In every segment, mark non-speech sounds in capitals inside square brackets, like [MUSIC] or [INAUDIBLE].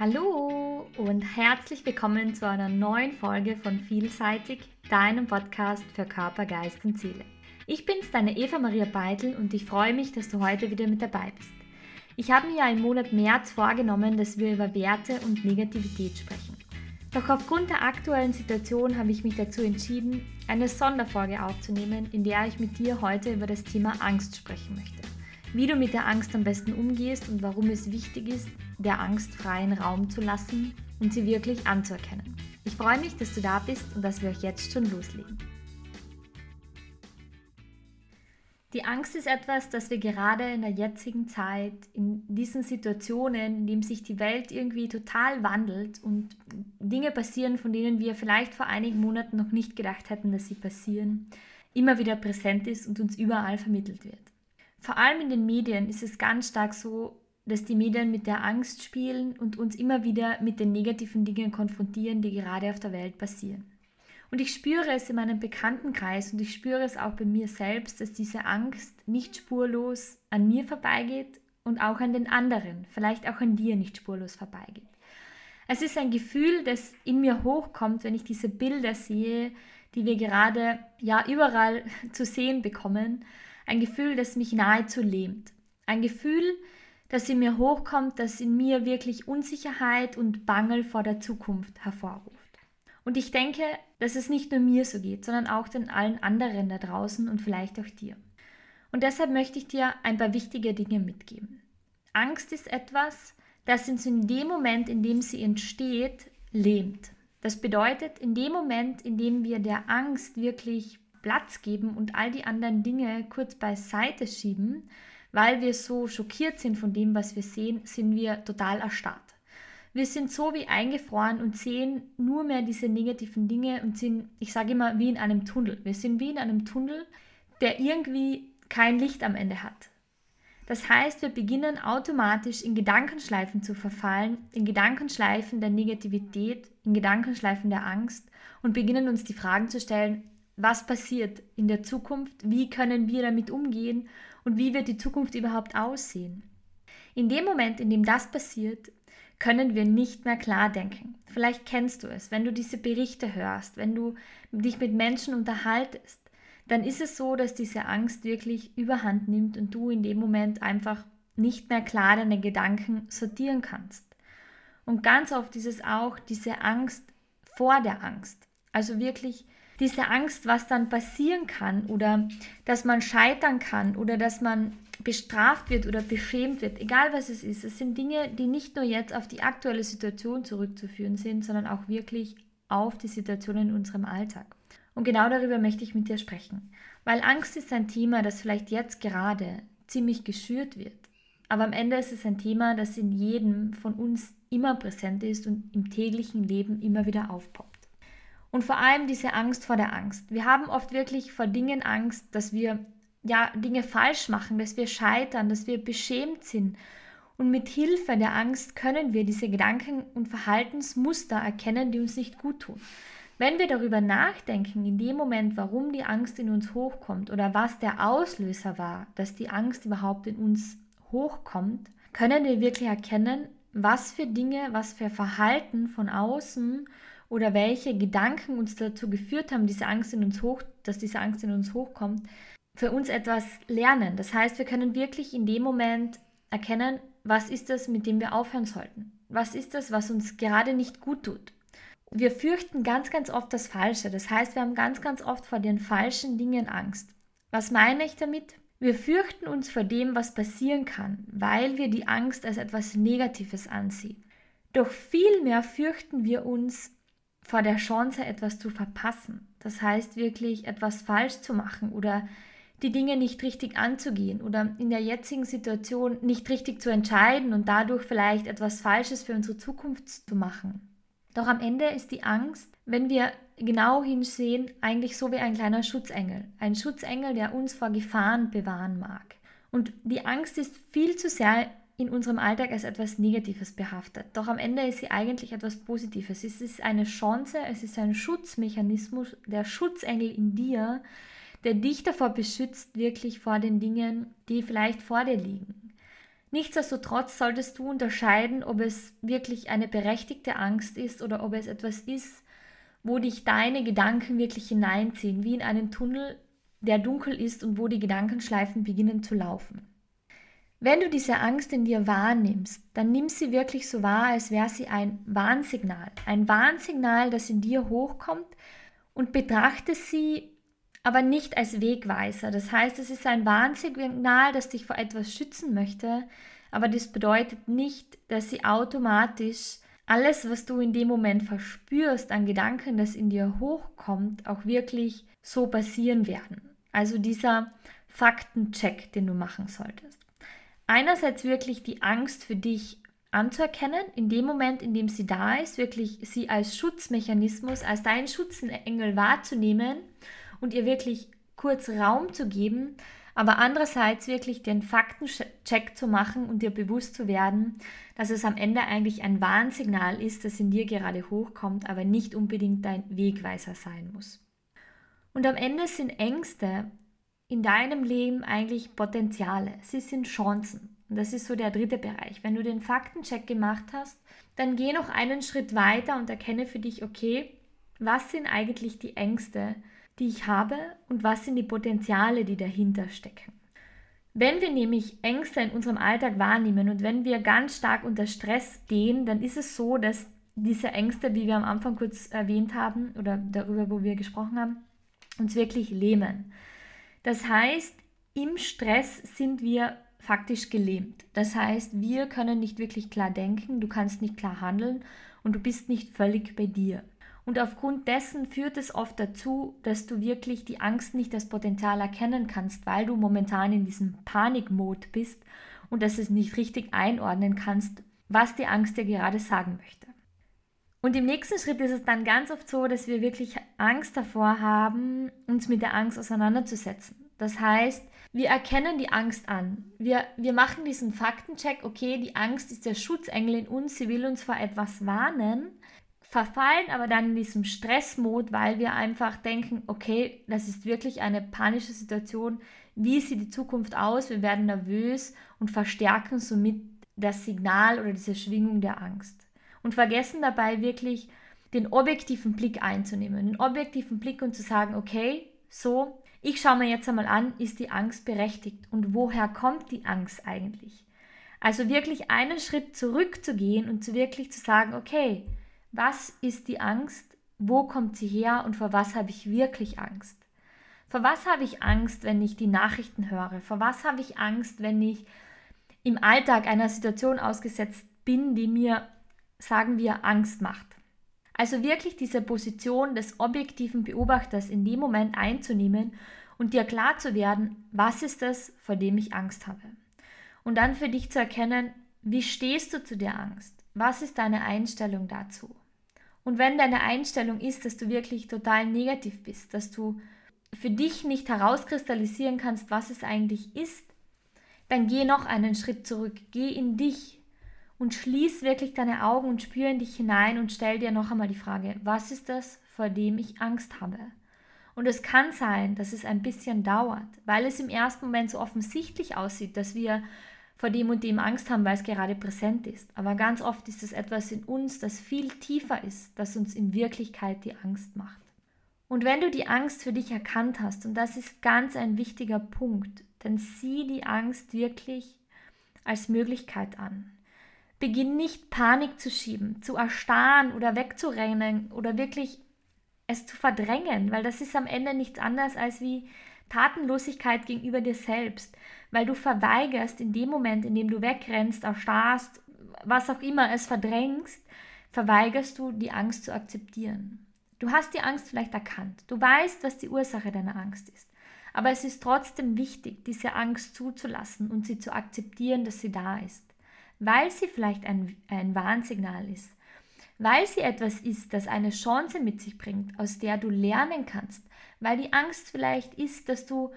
Hallo und herzlich willkommen zu einer neuen Folge von Vielseitig, deinem Podcast für Körper, Geist und Seele. Ich bin's, deine Eva Maria Beitel und ich freue mich, dass du heute wieder mit dabei bist. Ich habe mir ja im Monat März vorgenommen, dass wir über Werte und Negativität sprechen. Doch aufgrund der aktuellen Situation habe ich mich dazu entschieden, eine Sonderfolge aufzunehmen, in der ich mit dir heute über das Thema Angst sprechen möchte. Wie du mit der Angst am besten umgehst und warum es wichtig ist, der Angst freien Raum zu lassen und sie wirklich anzuerkennen. Ich freue mich, dass du da bist und dass wir euch jetzt schon loslegen. Die Angst ist etwas, das wir gerade in der jetzigen Zeit, in diesen Situationen, in denen sich die Welt irgendwie total wandelt und Dinge passieren, von denen wir vielleicht vor einigen Monaten noch nicht gedacht hätten, dass sie passieren, immer wieder präsent ist und uns überall vermittelt wird. Vor allem in den Medien ist es ganz stark so, dass die Medien mit der Angst spielen und uns immer wieder mit den negativen Dingen konfrontieren, die gerade auf der Welt passieren. Und ich spüre es in meinem Bekanntenkreis und ich spüre es auch bei mir selbst, dass diese Angst nicht spurlos an mir vorbeigeht und auch an den anderen, vielleicht auch an dir nicht spurlos vorbeigeht. Es ist ein Gefühl, das in mir hochkommt, wenn ich diese Bilder sehe, die wir gerade ja überall [LAUGHS] zu sehen bekommen. Ein Gefühl, das mich nahezu lähmt. Ein Gefühl, das in mir hochkommt, das in mir wirklich Unsicherheit und Bangel vor der Zukunft hervorruft. Und ich denke, dass es nicht nur mir so geht, sondern auch den allen anderen da draußen und vielleicht auch dir. Und deshalb möchte ich dir ein paar wichtige Dinge mitgeben. Angst ist etwas, das uns in dem Moment, in dem sie entsteht, lähmt. Das bedeutet, in dem Moment, in dem wir der Angst wirklich Platz geben und all die anderen Dinge kurz beiseite schieben, weil wir so schockiert sind von dem, was wir sehen, sind wir total erstarrt. Wir sind so wie eingefroren und sehen nur mehr diese negativen Dinge und sind, ich sage immer, wie in einem Tunnel. Wir sind wie in einem Tunnel, der irgendwie kein Licht am Ende hat. Das heißt, wir beginnen automatisch in Gedankenschleifen zu verfallen, in Gedankenschleifen der Negativität, in Gedankenschleifen der Angst und beginnen uns die Fragen zu stellen, was passiert in der Zukunft, wie können wir damit umgehen und wie wird die Zukunft überhaupt aussehen. In dem Moment, in dem das passiert, können wir nicht mehr klar denken. Vielleicht kennst du es, wenn du diese Berichte hörst, wenn du dich mit Menschen unterhaltest, dann ist es so, dass diese Angst wirklich überhand nimmt und du in dem Moment einfach nicht mehr klar deine Gedanken sortieren kannst. Und ganz oft ist es auch diese Angst vor der Angst. Also wirklich diese Angst, was dann passieren kann oder dass man scheitern kann oder dass man bestraft wird oder beschämt wird, egal was es ist. Es sind Dinge, die nicht nur jetzt auf die aktuelle Situation zurückzuführen sind, sondern auch wirklich auf die Situation in unserem Alltag. Und genau darüber möchte ich mit dir sprechen, weil Angst ist ein Thema, das vielleicht jetzt gerade ziemlich geschürt wird. Aber am Ende ist es ein Thema, das in jedem von uns immer präsent ist und im täglichen Leben immer wieder aufpoppt. Und vor allem diese Angst vor der Angst. Wir haben oft wirklich vor Dingen Angst, dass wir ja, Dinge falsch machen, dass wir scheitern, dass wir beschämt sind. Und mit Hilfe der Angst können wir diese Gedanken und Verhaltensmuster erkennen, die uns nicht gut tun. Wenn wir darüber nachdenken, in dem Moment, warum die Angst in uns hochkommt oder was der Auslöser war, dass die Angst überhaupt in uns hochkommt, können wir wirklich erkennen, was für Dinge, was für Verhalten von außen oder welche Gedanken uns dazu geführt haben, diese Angst in uns hoch, dass diese Angst in uns hochkommt, für uns etwas lernen. Das heißt, wir können wirklich in dem Moment erkennen, was ist das, mit dem wir aufhören sollten? Was ist das, was uns gerade nicht gut tut? Wir fürchten ganz, ganz oft das Falsche. Das heißt, wir haben ganz, ganz oft vor den falschen Dingen Angst. Was meine ich damit? Wir fürchten uns vor dem, was passieren kann, weil wir die Angst als etwas Negatives ansehen. Doch vielmehr fürchten wir uns vor der Chance, etwas zu verpassen. Das heißt wirklich etwas falsch zu machen oder die Dinge nicht richtig anzugehen oder in der jetzigen Situation nicht richtig zu entscheiden und dadurch vielleicht etwas Falsches für unsere Zukunft zu machen. Doch am Ende ist die Angst, wenn wir genau hinsehen, eigentlich so wie ein kleiner Schutzengel. Ein Schutzengel, der uns vor Gefahren bewahren mag. Und die Angst ist viel zu sehr in unserem Alltag als etwas Negatives behaftet. Doch am Ende ist sie eigentlich etwas Positives. Es ist eine Chance, es ist ein Schutzmechanismus, der Schutzengel in dir, der dich davor beschützt, wirklich vor den Dingen, die vielleicht vor dir liegen. Nichtsdestotrotz solltest du unterscheiden, ob es wirklich eine berechtigte Angst ist oder ob es etwas ist, wo dich deine Gedanken wirklich hineinziehen, wie in einen Tunnel, der dunkel ist und wo die Gedankenschleifen beginnen zu laufen. Wenn du diese Angst in dir wahrnimmst, dann nimm sie wirklich so wahr, als wäre sie ein Warnsignal. Ein Warnsignal, das in dir hochkommt und betrachte sie aber nicht als Wegweiser. Das heißt, es ist ein Warnsignal, das dich vor etwas schützen möchte, aber das bedeutet nicht, dass sie automatisch alles, was du in dem Moment verspürst an Gedanken, das in dir hochkommt, auch wirklich so passieren werden. Also dieser Faktencheck, den du machen solltest einerseits wirklich die Angst für dich anzuerkennen, in dem Moment, in dem sie da ist, wirklich sie als Schutzmechanismus, als dein Schutzengel wahrzunehmen und ihr wirklich kurz Raum zu geben, aber andererseits wirklich den Faktencheck zu machen und dir bewusst zu werden, dass es am Ende eigentlich ein Warnsignal ist, das in dir gerade hochkommt, aber nicht unbedingt dein Wegweiser sein muss. Und am Ende sind Ängste in deinem Leben eigentlich Potenziale. Sie sind Chancen. Und das ist so der dritte Bereich. Wenn du den Faktencheck gemacht hast, dann geh noch einen Schritt weiter und erkenne für dich, okay, was sind eigentlich die Ängste, die ich habe und was sind die Potenziale, die dahinter stecken. Wenn wir nämlich Ängste in unserem Alltag wahrnehmen und wenn wir ganz stark unter Stress gehen, dann ist es so, dass diese Ängste, wie wir am Anfang kurz erwähnt haben oder darüber, wo wir gesprochen haben, uns wirklich lähmen. Das heißt, im Stress sind wir faktisch gelähmt. Das heißt, wir können nicht wirklich klar denken, du kannst nicht klar handeln und du bist nicht völlig bei dir. Und aufgrund dessen führt es oft dazu, dass du wirklich die Angst nicht als Potenzial erkennen kannst, weil du momentan in diesem Panikmod bist und dass es nicht richtig einordnen kannst, was die Angst dir gerade sagen möchte. Und im nächsten Schritt ist es dann ganz oft so, dass wir wirklich Angst davor haben, uns mit der Angst auseinanderzusetzen. Das heißt, wir erkennen die Angst an. Wir, wir machen diesen Faktencheck, okay, die Angst ist der Schutzengel in uns, sie will uns vor etwas warnen, verfallen aber dann in diesem Stressmod, weil wir einfach denken, okay, das ist wirklich eine panische Situation, wie sieht die Zukunft aus, wir werden nervös und verstärken somit das Signal oder diese Schwingung der Angst und vergessen dabei wirklich den objektiven Blick einzunehmen, den objektiven Blick und zu sagen, okay, so, ich schaue mir jetzt einmal an, ist die Angst berechtigt und woher kommt die Angst eigentlich? Also wirklich einen Schritt zurückzugehen und zu wirklich zu sagen, okay, was ist die Angst? Wo kommt sie her und vor was habe ich wirklich Angst? Vor was habe ich Angst, wenn ich die Nachrichten höre? Vor was habe ich Angst, wenn ich im Alltag einer Situation ausgesetzt bin, die mir sagen wir, Angst macht. Also wirklich diese Position des objektiven Beobachters in dem Moment einzunehmen und dir klar zu werden, was ist es, vor dem ich Angst habe. Und dann für dich zu erkennen, wie stehst du zu der Angst? Was ist deine Einstellung dazu? Und wenn deine Einstellung ist, dass du wirklich total negativ bist, dass du für dich nicht herauskristallisieren kannst, was es eigentlich ist, dann geh noch einen Schritt zurück, geh in dich, und schließ wirklich deine Augen und spür in dich hinein und stell dir noch einmal die Frage, was ist das, vor dem ich Angst habe? Und es kann sein, dass es ein bisschen dauert, weil es im ersten Moment so offensichtlich aussieht, dass wir vor dem und dem Angst haben, weil es gerade präsent ist. Aber ganz oft ist es etwas in uns, das viel tiefer ist, das uns in Wirklichkeit die Angst macht. Und wenn du die Angst für dich erkannt hast, und das ist ganz ein wichtiger Punkt, dann sieh die Angst wirklich als Möglichkeit an. Beginn nicht Panik zu schieben, zu erstarren oder wegzurennen oder wirklich es zu verdrängen, weil das ist am Ende nichts anderes als wie Tatenlosigkeit gegenüber dir selbst, weil du verweigerst in dem Moment, in dem du wegrennst, erstarrst, was auch immer es verdrängst, verweigerst du die Angst zu akzeptieren. Du hast die Angst vielleicht erkannt, du weißt, was die Ursache deiner Angst ist, aber es ist trotzdem wichtig, diese Angst zuzulassen und sie zu akzeptieren, dass sie da ist weil sie vielleicht ein, ein Warnsignal ist, weil sie etwas ist, das eine Chance mit sich bringt, aus der du lernen kannst, weil die Angst vielleicht ist, dass du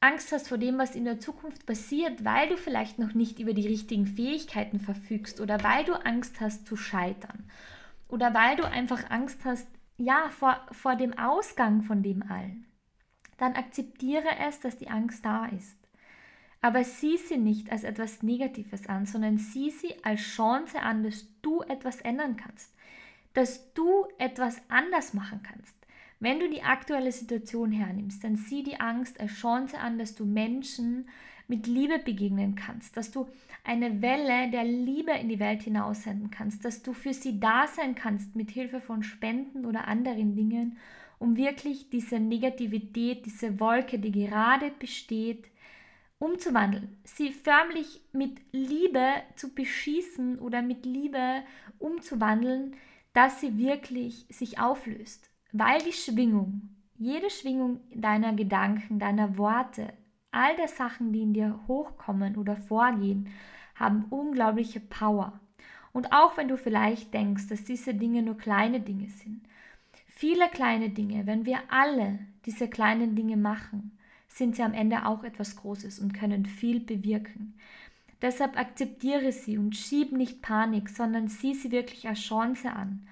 Angst hast vor dem, was in der Zukunft passiert, weil du vielleicht noch nicht über die richtigen Fähigkeiten verfügst oder weil du Angst hast zu scheitern oder weil du einfach Angst hast, ja, vor, vor dem Ausgang von dem allen. Dann akzeptiere es, dass die Angst da ist. Aber sieh sie nicht als etwas Negatives an, sondern sieh sie als Chance an, dass du etwas ändern kannst, dass du etwas anders machen kannst. Wenn du die aktuelle Situation hernimmst, dann sieh die Angst als Chance an, dass du Menschen mit Liebe begegnen kannst, dass du eine Welle der Liebe in die Welt hinaussenden kannst, dass du für sie da sein kannst mit Hilfe von Spenden oder anderen Dingen, um wirklich diese Negativität, diese Wolke, die gerade besteht, umzuwandeln, sie förmlich mit Liebe zu beschießen oder mit Liebe umzuwandeln, dass sie wirklich sich auflöst. Weil die Schwingung, jede Schwingung deiner Gedanken, deiner Worte, all der Sachen, die in dir hochkommen oder vorgehen, haben unglaubliche Power. Und auch wenn du vielleicht denkst, dass diese Dinge nur kleine Dinge sind, viele kleine Dinge, wenn wir alle diese kleinen Dinge machen, sind sie am Ende auch etwas Großes und können viel bewirken. Deshalb akzeptiere sie und schieb nicht Panik, sondern sieh sie wirklich als Chance an.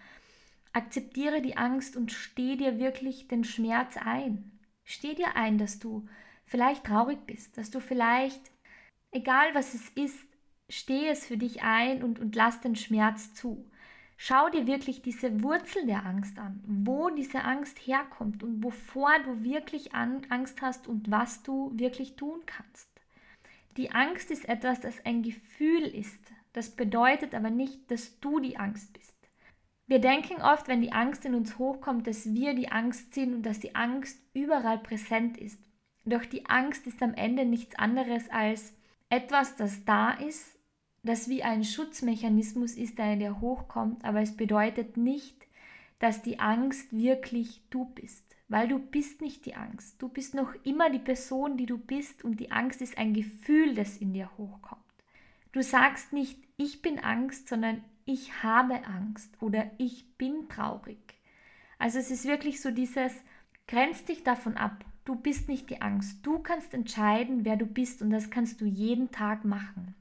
Akzeptiere die Angst und steh dir wirklich den Schmerz ein. Steh dir ein, dass du vielleicht traurig bist, dass du vielleicht, egal was es ist, steh es für dich ein und, und lass den Schmerz zu. Schau dir wirklich diese Wurzel der Angst an, wo diese Angst herkommt und wovor du wirklich Angst hast und was du wirklich tun kannst. Die Angst ist etwas, das ein Gefühl ist. Das bedeutet aber nicht, dass du die Angst bist. Wir denken oft, wenn die Angst in uns hochkommt, dass wir die Angst sind und dass die Angst überall präsent ist. Doch die Angst ist am Ende nichts anderes als etwas, das da ist, das wie ein Schutzmechanismus ist, der in dir hochkommt, aber es bedeutet nicht, dass die Angst wirklich du bist, weil du bist nicht die Angst. Du bist noch immer die Person, die du bist und die Angst ist ein Gefühl, das in dir hochkommt. Du sagst nicht, ich bin Angst, sondern ich habe Angst oder ich bin traurig. Also es ist wirklich so dieses, grenz dich davon ab. Du bist nicht die Angst. Du kannst entscheiden, wer du bist und das kannst du jeden Tag machen.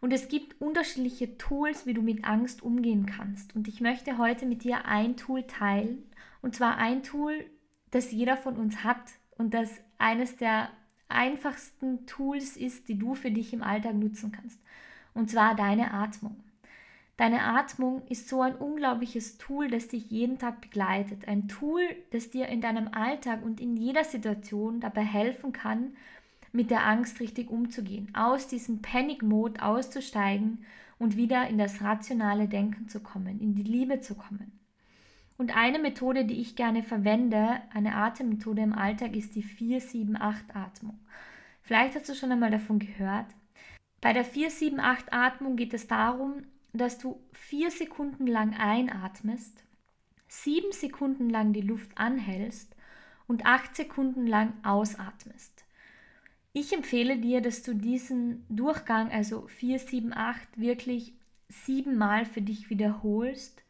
Und es gibt unterschiedliche Tools, wie du mit Angst umgehen kannst. Und ich möchte heute mit dir ein Tool teilen. Und zwar ein Tool, das jeder von uns hat und das eines der einfachsten Tools ist, die du für dich im Alltag nutzen kannst. Und zwar deine Atmung. Deine Atmung ist so ein unglaubliches Tool, das dich jeden Tag begleitet. Ein Tool, das dir in deinem Alltag und in jeder Situation dabei helfen kann, mit der Angst richtig umzugehen, aus diesem Panic-Mode auszusteigen und wieder in das rationale Denken zu kommen, in die Liebe zu kommen. Und eine Methode, die ich gerne verwende, eine Atemmethode im Alltag, ist die 4-7-8-Atmung. Vielleicht hast du schon einmal davon gehört. Bei der 4-7-8-Atmung geht es darum, dass du vier Sekunden lang einatmest, sieben Sekunden lang die Luft anhältst und acht Sekunden lang ausatmest. Ich empfehle dir, dass du diesen Durchgang, also 4, 7, 8, wirklich siebenmal für dich wiederholst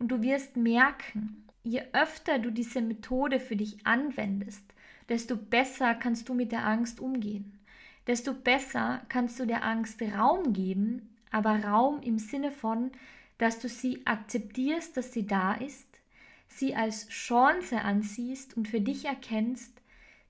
und du wirst merken, je öfter du diese Methode für dich anwendest, desto besser kannst du mit der Angst umgehen. Desto besser kannst du der Angst Raum geben, aber Raum im Sinne von, dass du sie akzeptierst, dass sie da ist, sie als Chance ansiehst und für dich erkennst,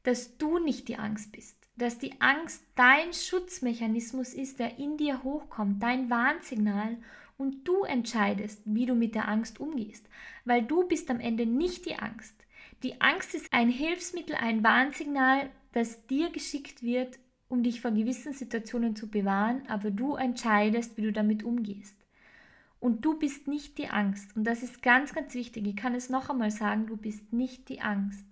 dass du nicht die Angst bist, dass die Angst dein Schutzmechanismus ist, der in dir hochkommt, dein Warnsignal und du entscheidest, wie du mit der Angst umgehst, weil du bist am Ende nicht die Angst. Die Angst ist ein Hilfsmittel, ein Warnsignal, das dir geschickt wird, um dich vor gewissen Situationen zu bewahren, aber du entscheidest, wie du damit umgehst. Und du bist nicht die Angst. Und das ist ganz, ganz wichtig. Ich kann es noch einmal sagen, du bist nicht die Angst.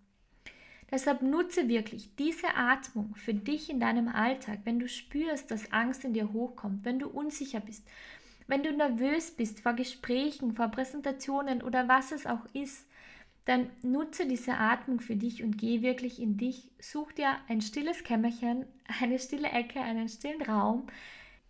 Deshalb nutze wirklich diese Atmung für dich in deinem Alltag, wenn du spürst, dass Angst in dir hochkommt, wenn du unsicher bist, wenn du nervös bist vor Gesprächen, vor Präsentationen oder was es auch ist, dann nutze diese Atmung für dich und geh wirklich in dich. Such dir ein stilles Kämmerchen, [LAUGHS] eine stille Ecke, einen stillen Raum,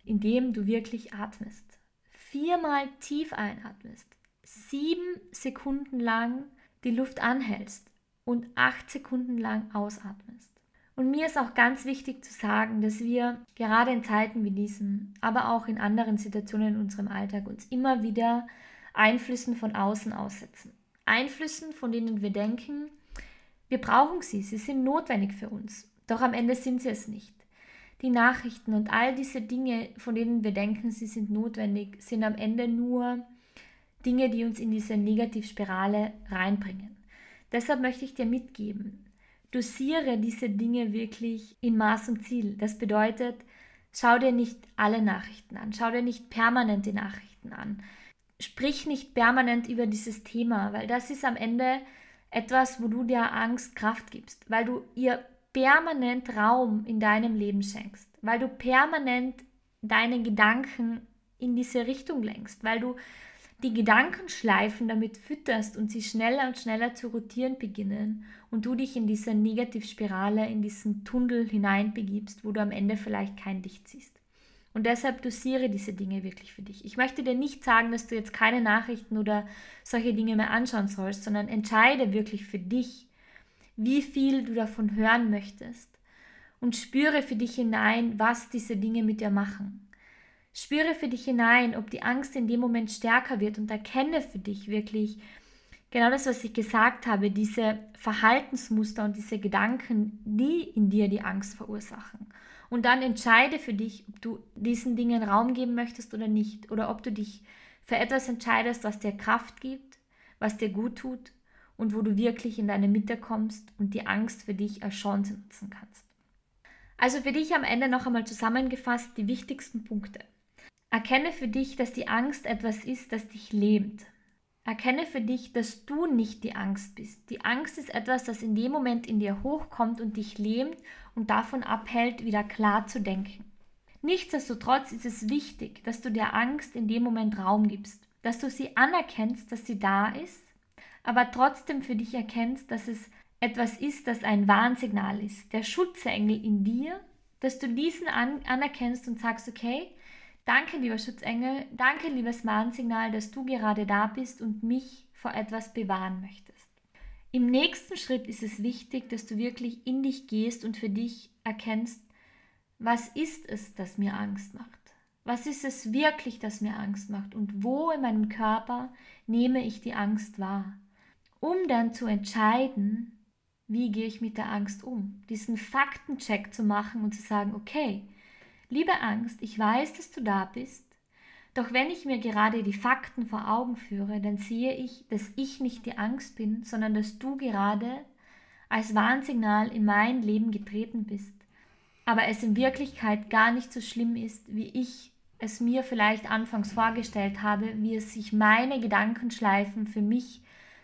in dem du wirklich atmest. Viermal tief einatmest, sieben Sekunden lang die Luft anhältst und acht Sekunden lang ausatmest. Und mir ist auch ganz wichtig zu sagen, dass wir gerade in Zeiten wie diesen, aber auch in anderen Situationen in unserem Alltag uns immer wieder Einflüssen von außen aussetzen. Einflüssen, von denen wir denken, wir brauchen sie, sie sind notwendig für uns. Doch am Ende sind sie es nicht. die Nachrichten und all diese Dinge, von denen wir denken, sie sind notwendig, sind am Ende nur Dinge, die uns in diese Negativspirale reinbringen. Deshalb möchte ich dir mitgeben, dosiere diese Dinge wirklich in Maß und Ziel. Das bedeutet, schau dir nicht alle Nachrichten an, schau dir nicht permanent die Nachrichten an. Sprich nicht permanent über dieses Thema, weil das ist am Ende etwas, wo du der Angst Kraft gibst, weil du ihr permanent Raum in deinem Leben schenkst, weil du permanent deine Gedanken in diese Richtung lenkst, weil du die Gedankenschleifen damit fütterst und sie schneller und schneller zu rotieren beginnen und du dich in diese Negativspirale, in diesen Tunnel hineinbegibst, wo du am Ende vielleicht kein Licht siehst. Und deshalb dosiere diese Dinge wirklich für dich. Ich möchte dir nicht sagen, dass du jetzt keine Nachrichten oder solche Dinge mehr anschauen sollst, sondern entscheide wirklich für dich, wie viel du davon hören möchtest und spüre für dich hinein, was diese Dinge mit dir machen. Spüre für dich hinein, ob die Angst in dem Moment stärker wird und erkenne für dich wirklich genau das, was ich gesagt habe, diese Verhaltensmuster und diese Gedanken, die in dir die Angst verursachen. Und dann entscheide für dich, ob du diesen Dingen Raum geben möchtest oder nicht. Oder ob du dich für etwas entscheidest, was dir Kraft gibt, was dir gut tut und wo du wirklich in deine Mitte kommst und die Angst für dich als Chance nutzen kannst. Also für dich am Ende noch einmal zusammengefasst die wichtigsten Punkte. Erkenne für dich, dass die Angst etwas ist, das dich lähmt. Erkenne für dich, dass du nicht die Angst bist. Die Angst ist etwas, das in dem Moment in dir hochkommt und dich lähmt und davon abhält, wieder klar zu denken. Nichtsdestotrotz ist es wichtig, dass du der Angst in dem Moment Raum gibst, dass du sie anerkennst, dass sie da ist, aber trotzdem für dich erkennst, dass es etwas ist, das ein Warnsignal ist, der Schutzengel in dir, dass du diesen an anerkennst und sagst, okay, Danke, lieber Schutzengel, danke, liebes Warnsignal, dass du gerade da bist und mich vor etwas bewahren möchtest. Im nächsten Schritt ist es wichtig, dass du wirklich in dich gehst und für dich erkennst, was ist es, das mir Angst macht? Was ist es wirklich, das mir Angst macht? Und wo in meinem Körper nehme ich die Angst wahr? Um dann zu entscheiden, wie gehe ich mit der Angst um? Diesen Faktencheck zu machen und zu sagen, okay, Liebe Angst, ich weiß, dass du da bist, doch wenn ich mir gerade die Fakten vor Augen führe, dann sehe ich, dass ich nicht die Angst bin, sondern dass du gerade als Warnsignal in mein Leben getreten bist, aber es in Wirklichkeit gar nicht so schlimm ist, wie ich es mir vielleicht anfangs vorgestellt habe, wie es sich meine Gedankenschleifen für mich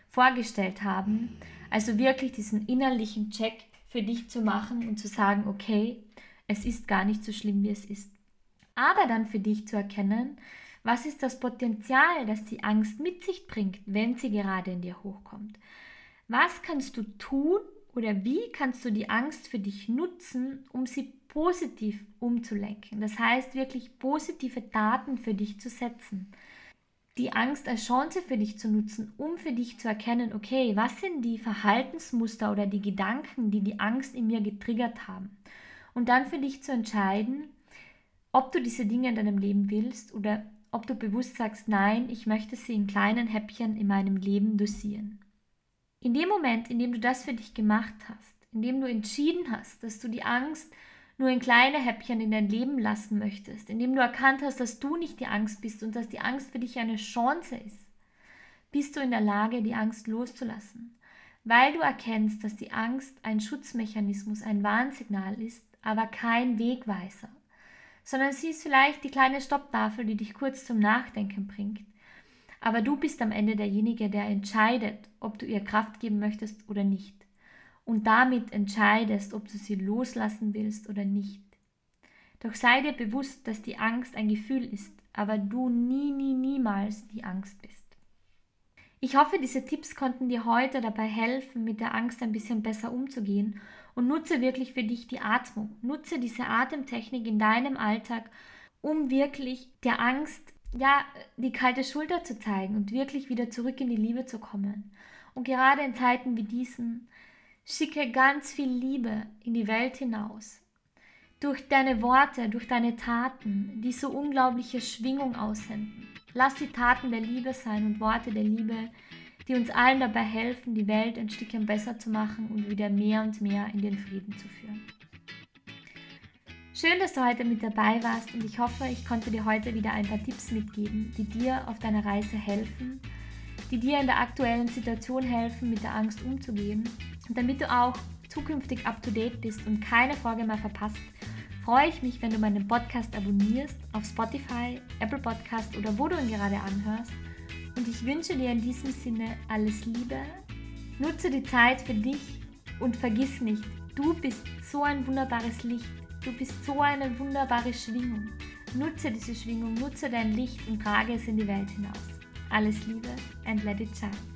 vorgestellt haben. Also wirklich diesen innerlichen Check für dich zu machen und zu sagen, okay, es ist gar nicht so schlimm, wie es ist. Aber dann für dich zu erkennen, was ist das Potenzial, das die Angst mit sich bringt, wenn sie gerade in dir hochkommt? Was kannst du tun oder wie kannst du die Angst für dich nutzen, um sie positiv umzulenken? Das heißt, wirklich positive Daten für dich zu setzen. Die Angst als Chance für dich zu nutzen, um für dich zu erkennen, okay, was sind die Verhaltensmuster oder die Gedanken, die die Angst in mir getriggert haben? Und dann für dich zu entscheiden, ob du diese Dinge in deinem Leben willst oder ob du bewusst sagst, nein, ich möchte sie in kleinen Häppchen in meinem Leben dosieren. In dem Moment, in dem du das für dich gemacht hast, in dem du entschieden hast, dass du die Angst nur in kleine Häppchen in dein Leben lassen möchtest, in dem du erkannt hast, dass du nicht die Angst bist und dass die Angst für dich eine Chance ist, bist du in der Lage, die Angst loszulassen, weil du erkennst, dass die Angst ein Schutzmechanismus, ein Warnsignal ist, aber kein Wegweiser, sondern sie ist vielleicht die kleine Stopptafel, die dich kurz zum Nachdenken bringt. Aber du bist am Ende derjenige, der entscheidet, ob du ihr Kraft geben möchtest oder nicht. Und damit entscheidest, ob du sie loslassen willst oder nicht. Doch sei dir bewusst, dass die Angst ein Gefühl ist, aber du nie, nie, niemals die Angst bist. Ich hoffe, diese Tipps konnten dir heute dabei helfen, mit der Angst ein bisschen besser umzugehen und nutze wirklich für dich die Atmung. Nutze diese Atemtechnik in deinem Alltag, um wirklich der Angst ja die kalte Schulter zu zeigen und wirklich wieder zurück in die Liebe zu kommen. Und gerade in Zeiten wie diesen schicke ganz viel Liebe in die Welt hinaus. Durch deine Worte, durch deine Taten, die so unglaubliche Schwingung aussenden. Lass die Taten der Liebe sein und Worte der Liebe, die uns allen dabei helfen, die Welt ein Stückchen besser zu machen und wieder mehr und mehr in den Frieden zu führen. Schön, dass du heute mit dabei warst und ich hoffe, ich konnte dir heute wieder ein paar Tipps mitgeben, die dir auf deiner Reise helfen, die dir in der aktuellen Situation helfen, mit der Angst umzugehen. Und damit du auch zukünftig up-to-date bist und keine Folge mehr verpasst, freue ich mich, wenn du meinen Podcast abonnierst auf Spotify, Apple Podcast oder wo du ihn gerade anhörst. Und ich wünsche dir in diesem Sinne alles Liebe. Nutze die Zeit für dich und vergiss nicht, du bist so ein wunderbares Licht Du bist so eine wunderbare Schwingung. Nutze diese Schwingung, nutze dein Licht und trage es in die Welt hinaus. Alles Liebe and let it shine.